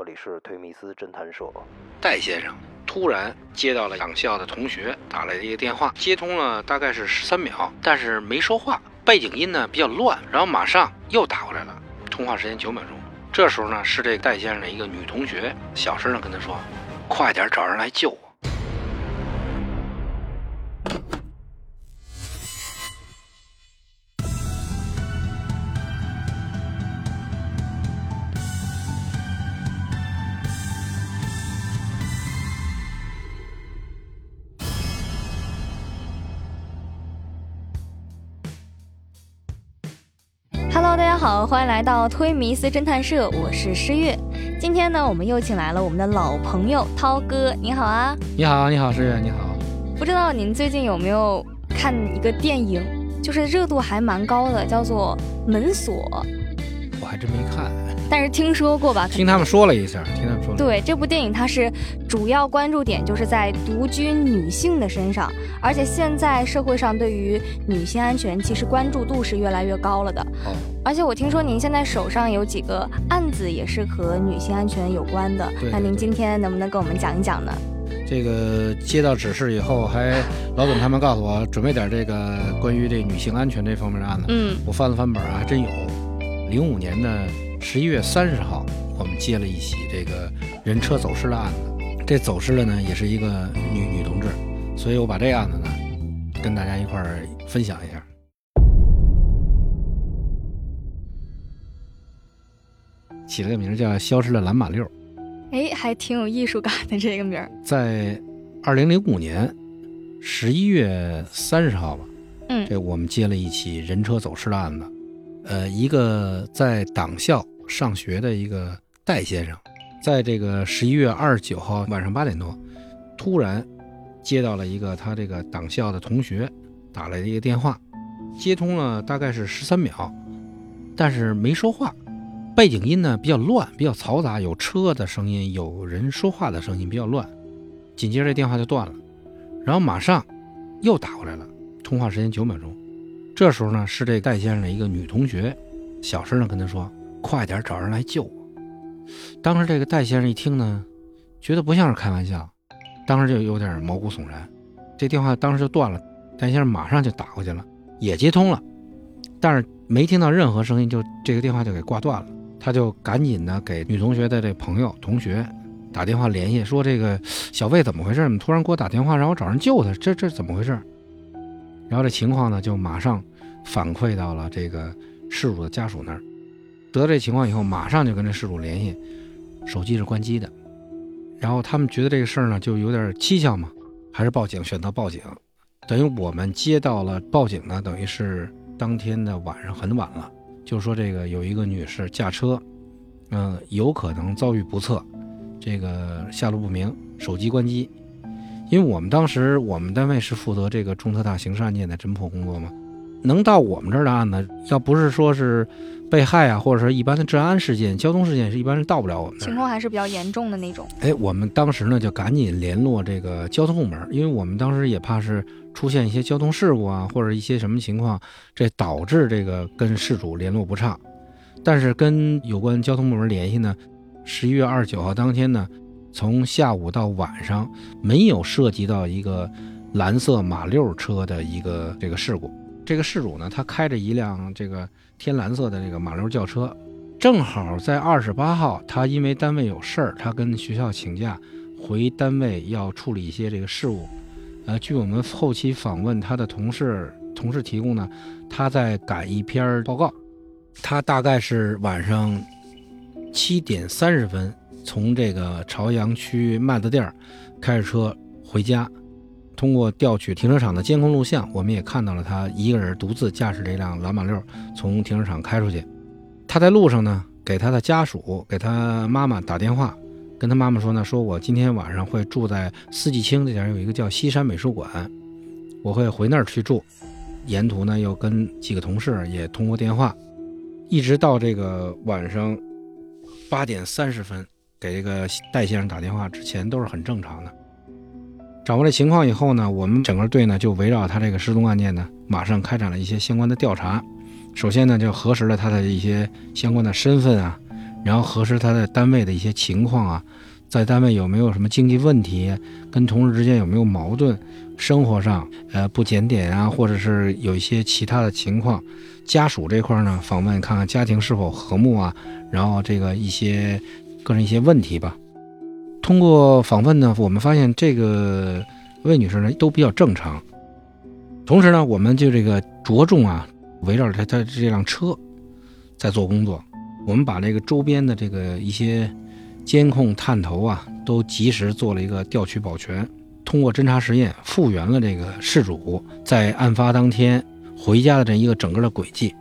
这里是推密斯侦探社。戴先生突然接到了党校的同学打来的一个电话，接通了大概是十三秒，但是没说话，背景音呢比较乱，然后马上又打过来了，通话时间九秒钟。这时候呢是这个戴先生的一个女同学，小声的跟他说：“快点找人来救我。”大家好，欢迎来到推迷思侦探社，我是诗月。今天呢，我们又请来了我们的老朋友涛哥，你好啊！你好，你好，诗月，你好。不知道您最近有没有看一个电影，就是热度还蛮高的，叫做《门锁》。我还真没看。但是听说过吧？听他们说了一下，听他们说。对这部电影，它是主要关注点就是在独居女性的身上，而且现在社会上对于女性安全其实关注度是越来越高了的。哦。而且我听说您现在手上有几个案子也是和女性安全有关的，那您今天能不能跟我们讲一讲呢？这个接到指示以后，还老总他们告诉我准备点这个关于这女性安全这方面的案子。嗯。我翻了翻本啊，还真有。零五年的。十一月三十号，我们接了一起这个人车走失的案子。这走失的呢，也是一个女女同志，所以我把这案子呢，跟大家一块儿分享一下。起了个名叫“消失的蓝马六”，哎，还挺有艺术感的这个名儿。在二零零五年十一月三十号吧，嗯，这我们接了一起人车走失的案子。呃，一个在党校上学的一个戴先生，在这个十一月二十九号晚上八点多，突然接到了一个他这个党校的同学打来的一个电话，接通了大概是十三秒，但是没说话，背景音呢比较乱，比较嘈杂，有车的声音，有人说话的声音，比较乱。紧接着电话就断了，然后马上又打过来了，通话时间九秒钟。这时候呢，是这戴先生的一个女同学，小声的跟他说：“快点找人来救我。”当时这个戴先生一听呢，觉得不像是开玩笑，当时就有点毛骨悚然。这电话当时就断了，戴先生马上就打过去了，也接通了，但是没听到任何声音，就这个电话就给挂断了。他就赶紧的给女同学的这朋友、同学打电话联系，说：“这个小魏怎么回事？怎么突然给我打电话让我找人救他？这这怎么回事？”然后这情况呢，就马上。反馈到了这个事主的家属那儿，得这情况以后，马上就跟这事主联系，手机是关机的。然后他们觉得这个事儿呢，就有点蹊跷嘛，还是报警，选择报警。等于我们接到了报警呢，等于是当天的晚上很晚了，就说这个有一个女士驾车，嗯，有可能遭遇不测，这个下落不明，手机关机。因为我们当时我们单位是负责这个重特大刑事案件的侦破工作嘛。能到我们这儿的案子，要不是说是被害啊，或者说一般的治安事件、交通事件，是一般是到不了我们。情况还是比较严重的那种。哎，我们当时呢就赶紧联络这个交通部门，因为我们当时也怕是出现一些交通事故啊，或者一些什么情况，这导致这个跟事主联络不畅。但是跟有关交通部门联系呢，十一月二十九号当天呢，从下午到晚上没有涉及到一个蓝色马六车的一个这个事故。这个事主呢，他开着一辆这个天蓝色的这个马六轿车，正好在二十八号，他因为单位有事儿，他跟学校请假回单位要处理一些这个事务。呃，据我们后期访问他的同事，同事提供呢，他在赶一篇报告，他大概是晚上七点三十分从这个朝阳区麦子店开着车回家。通过调取停车场的监控录像，我们也看到了他一个人独自驾驶这辆蓝马六从停车场开出去。他在路上呢，给他的家属、给他妈妈打电话，跟他妈妈说呢：“说我今天晚上会住在四季青这点有一个叫西山美术馆，我会回那儿去住。沿途呢，又跟几个同事也通过电话，一直到这个晚上八点三十分给这个戴先生打电话之前都是很正常的。”掌握了情况以后呢，我们整个队呢就围绕他这个失踪案件呢，马上开展了一些相关的调查。首先呢，就核实了他的一些相关的身份啊，然后核实他在单位的一些情况啊，在单位有没有什么经济问题，跟同事之间有没有矛盾，生活上呃不检点啊，或者是有一些其他的情况，家属这块呢访问看看家庭是否和睦啊，然后这个一些个人一些问题吧。通过访问呢，我们发现这个魏女士呢都比较正常。同时呢，我们就这个着重啊，围绕着她她这辆车在做工作。我们把这个周边的这个一些监控探头啊，都及时做了一个调取保全。通过侦查实验，复原了这个事主在案发当天回家的这一个整个的轨迹。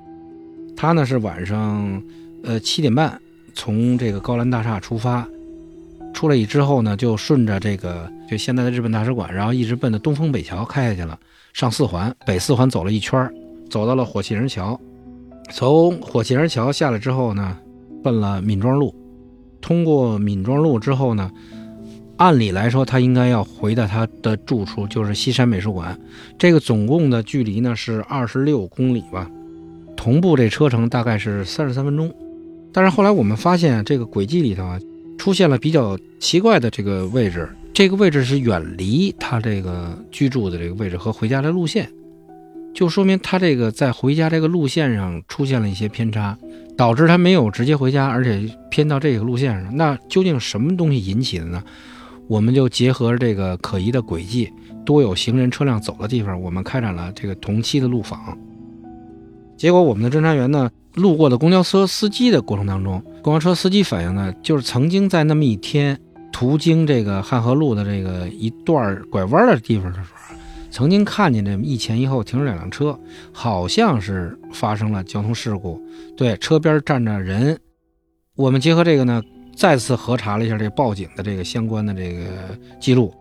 他呢是晚上呃七点半从这个高兰大厦出发。出来以之后呢，就顺着这个就现在的日本大使馆，然后一直奔着东风北桥开下去了，上四环，北四环走了一圈，走到了火器人桥，从火器人桥下来之后呢，奔了闵庄路，通过闵庄路之后呢，按理来说他应该要回到他的住处，就是西山美术馆，这个总共的距离呢是二十六公里吧，同步这车程大概是三十三分钟，但是后来我们发现这个轨迹里头啊。出现了比较奇怪的这个位置，这个位置是远离他这个居住的这个位置和回家的路线，就说明他这个在回家这个路线上出现了一些偏差，导致他没有直接回家，而且偏到这个路线上。那究竟什么东西引起的呢？我们就结合这个可疑的轨迹，多有行人车辆走的地方，我们开展了这个同期的路访。结果我们的侦查员呢？路过的公交车司机的过程当中，公交车司机反映呢，就是曾经在那么一天途经这个汉河路的这个一段拐弯的地方的时候，曾经看见这么一前一后停着两辆车，好像是发生了交通事故。对，车边站着人。我们结合这个呢，再次核查了一下这报警的这个相关的这个记录，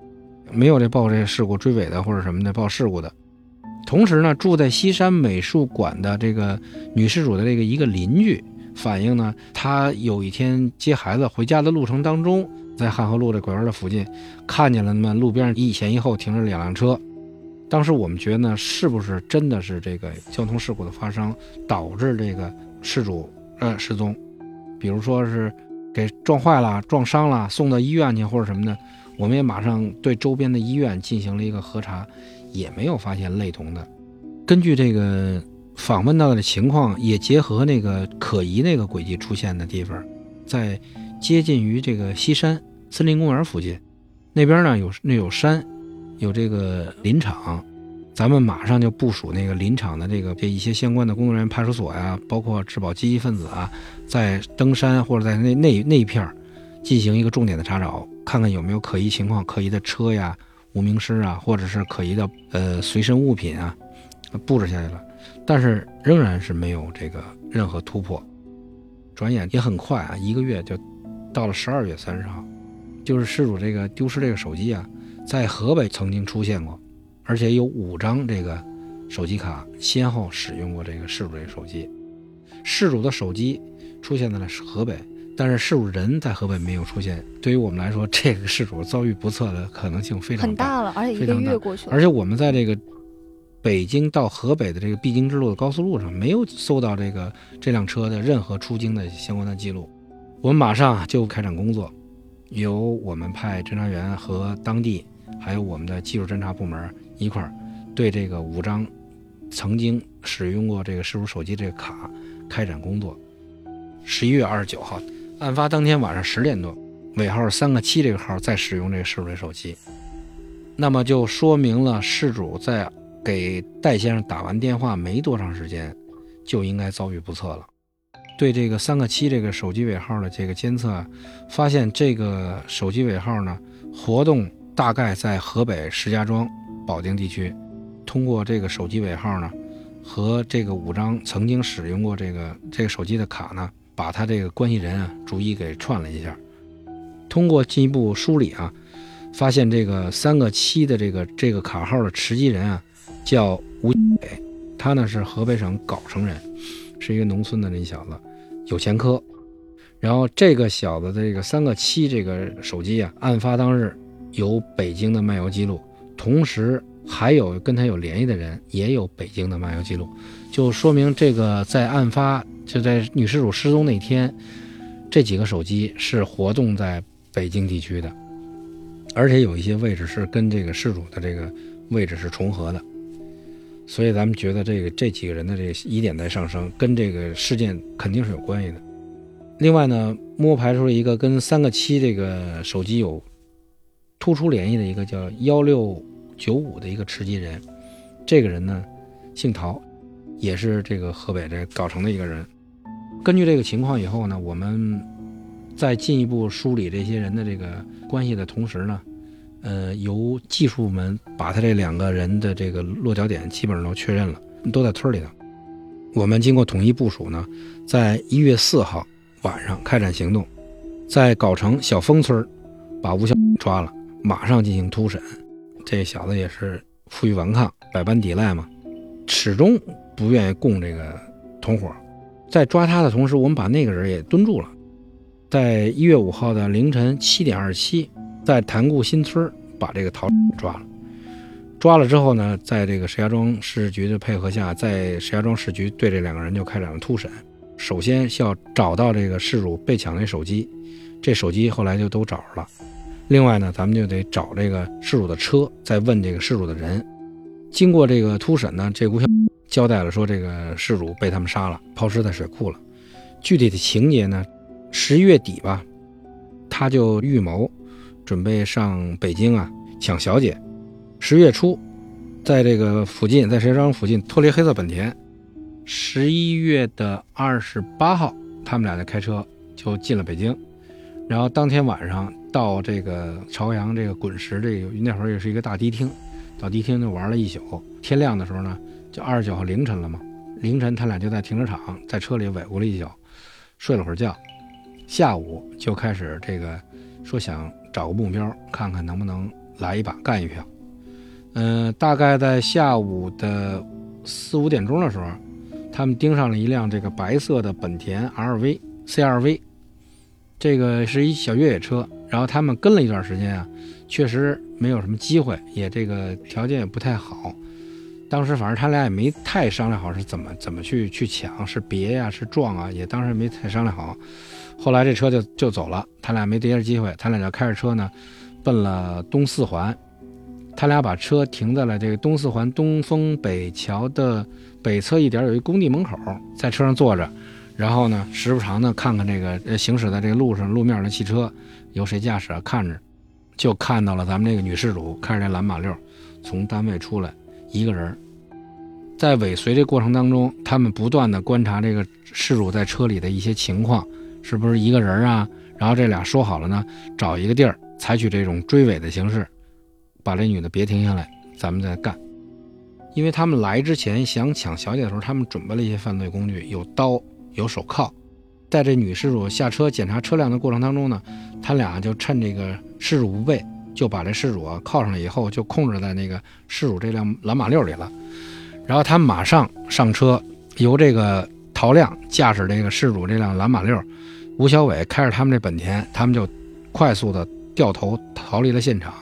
没有这报这个事故追尾的或者什么的报事故的。同时呢，住在西山美术馆的这个女事主的这个一个邻居反映呢，她有一天接孩子回家的路程当中，在汉河路的拐弯的附近，看见了那么路边一前一后停着两辆车。当时我们觉得呢，是不是真的是这个交通事故的发生导致这个事主呃失踪？比如说是给撞坏了、撞伤了，送到医院去或者什么的，我们也马上对周边的医院进行了一个核查。也没有发现类同的。根据这个访问到的情况，也结合那个可疑那个轨迹出现的地方，在接近于这个西山森林公园附近，那边呢有那有山，有这个林场，咱们马上就部署那个林场的这个这一些相关的工作人员、派出所呀，包括治保积极分子啊，在登山或者在那那那一片儿进行一个重点的查找，看看有没有可疑情况、可疑的车呀。无名尸啊，或者是可疑的呃随身物品啊，布置下来了，但是仍然是没有这个任何突破。转眼也很快啊，一个月就到了十二月三十号，就是失主这个丢失这个手机啊，在河北曾经出现过，而且有五张这个手机卡先后使用过这个事主这个手机。事主的手机出现在了河北。但是事主人在河北没有出现，对于我们来说，这个事主遭遇不测的可能性非常很大了，而且一个月过去了，而且我们在这个北京到河北的这个必经之路的高速路上，没有搜到这个这辆车的任何出京的相关的记录。我们马上就开展工作，由我们派侦查员和当地还有我们的技术侦查部门一块儿，对这个五张曾经使用过这个事主手机这个卡开展工作。十一月二十九号。案发当天晚上十点多，尾号三个七这个号在使用这个事主的手机，那么就说明了事主在给戴先生打完电话没多长时间，就应该遭遇不测了。对这个三个七这个手机尾号的这个监测，发现这个手机尾号呢活动大概在河北石家庄、保定地区。通过这个手机尾号呢，和这个五张曾经使用过这个这个手机的卡呢。把他这个关系人啊逐一给串了一下，通过进一步梳理啊，发现这个三个七的这个这个卡号的持机人啊叫吴伟，他呢是河北省藁城人，是一个农村的那小子，有前科。然后这个小子的这个三个七这个手机啊，案发当日有北京的漫游记录，同时还有跟他有联系的人也有北京的漫游记录，就说明这个在案发。就在女失主失踪那天，这几个手机是活动在北京地区的，而且有一些位置是跟这个事主的这个位置是重合的，所以咱们觉得这个这几个人的这个疑点在上升，跟这个事件肯定是有关系的。另外呢，摸排出了一个跟三个七这个手机有突出联系的一个叫幺六九五的一个持机人，这个人呢姓陶，也是这个河北这藁城的一个人。根据这个情况以后呢，我们在进一步梳理这些人的这个关系的同时呢，呃，由技术部门把他这两个人的这个落脚点基本上都确认了，都在村里头。我们经过统一部署呢，在一月四号。晚上开展行动，在藁城小峰村把吴小抓了，马上进行突审。这小子也是负隅顽抗，百般抵赖嘛，始终不愿意供这个同伙。在抓他的同时，我们把那个人也蹲住了。在一月五号的凌晨七点二十七，在潭固新村把这个陶抓了。抓了之后呢，在这个石家庄市局的配合下，在石家庄市局对这两个人就开展了突审。首先需要找到这个事主被抢那手机，这手机后来就都找着了。另外呢，咱们就得找这个事主的车，再问这个事主的人。经过这个突审呢，这吴小交代了说，这个事主被他们杀了，抛尸在水库了。具体的情节呢，十一月底吧，他就预谋准备上北京啊抢小姐。十月初，在这个附近，在石家庄附近脱离黑色本田。十一月的二十八号，他们俩就开车就进了北京，然后当天晚上到这个朝阳这个滚石这个那会儿也是一个大迪厅，到迪厅就玩了一宿。天亮的时候呢，就二十九号凌晨了嘛。凌晨他俩就在停车场在车里尾咕了一宿，睡了会儿觉。下午就开始这个说想找个目标，看看能不能来一把干一票。嗯，大概在下午的四五点钟的时候。他们盯上了一辆这个白色的本田 RV CRV，这个是一小越野车。然后他们跟了一段时间啊，确实没有什么机会，也这个条件也不太好。当时反正他俩也没太商量好是怎么怎么去去抢，是别呀是撞啊，也当时没太商量好。后来这车就就走了，他俩没逮着机会，他俩就开着车呢，奔了东四环。他俩把车停在了这个东四环东风北桥的。北侧一点有一工地门口，在车上坐着，然后呢，时不常的看看这个呃行驶在这个路上路面的汽车，由谁驾驶啊？看着，就看到了咱们这个女事主开着这蓝马六从单位出来，一个人，在尾随这过程当中，他们不断的观察这个事主在车里的一些情况，是不是一个人啊？然后这俩说好了呢，找一个地儿采取这种追尾的形式，把这女的别停下来，咱们再干。因为他们来之前想抢小姐的时候，他们准备了一些犯罪工具，有刀，有手铐。在这女事主下车检查车辆的过程当中呢，他俩就趁这个事主不备，就把这事主啊铐上了以后，就控制在那个事主这辆蓝马六里了。然后他马上上车，由这个陶亮驾驶这个事主这辆蓝马六，吴小伟开着他们这本田，他们就快速的掉头逃离了现场。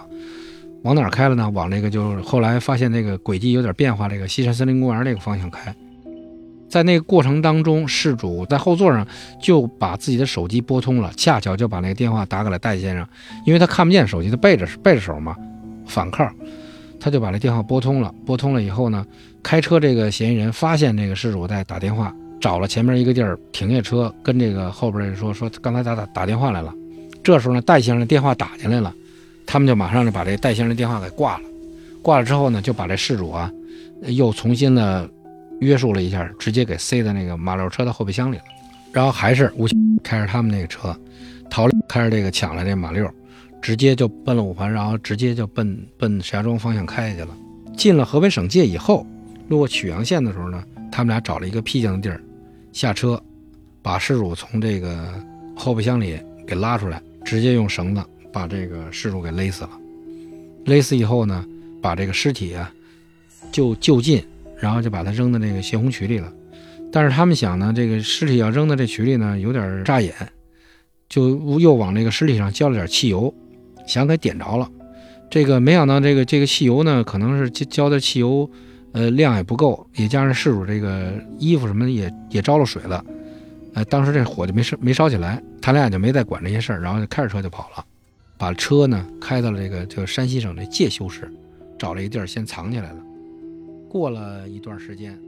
往哪儿开了呢？往那个就是后来发现那个轨迹有点变化，这个西山森林公园那个方向开。在那个过程当中，事主在后座上就把自己的手机拨通了，恰巧就把那个电话打给了戴先生，因为他看不见手机，他背着背着手嘛，反靠，他就把这电话拨通了。拨通了以后呢，开车这个嫌疑人发现这个事主在打电话，找了前面一个地儿停下车，跟这个后边人说说刚才打打打电话来了。这时候呢，戴先生的电话打进来了。他们就马上就把这戴先生的电话给挂了，挂了之后呢，就把这事主啊，又重新的约束了一下，直接给塞在那个马六车的后备箱里了。然后还是吴开着他们那个车，逃开着这个抢了这马六，直接就奔了五环，然后直接就奔奔石家庄方向开去了。进了河北省界以后，路过曲阳县的时候呢，他们俩找了一个僻静的地儿下车，把事主从这个后备箱里给拉出来，直接用绳子。把这个事主给勒死了，勒死以后呢，把这个尸体啊就就近，然后就把他扔到那个泄洪渠里了。但是他们想呢，这个尸体要扔到这渠里呢，有点扎眼，就又往那个尸体上浇了点汽油，想给点着了。这个没想到，这个这个汽油呢，可能是浇的汽油，呃，量也不够，也加上事主这个衣服什么的也也着了水了，呃，当时这火就没烧没烧起来。他俩就没再管这些事儿，然后就开着车就跑了，把车呢开到了这个就山西省的介休市，找了一地儿先藏起来了。过了一段时间，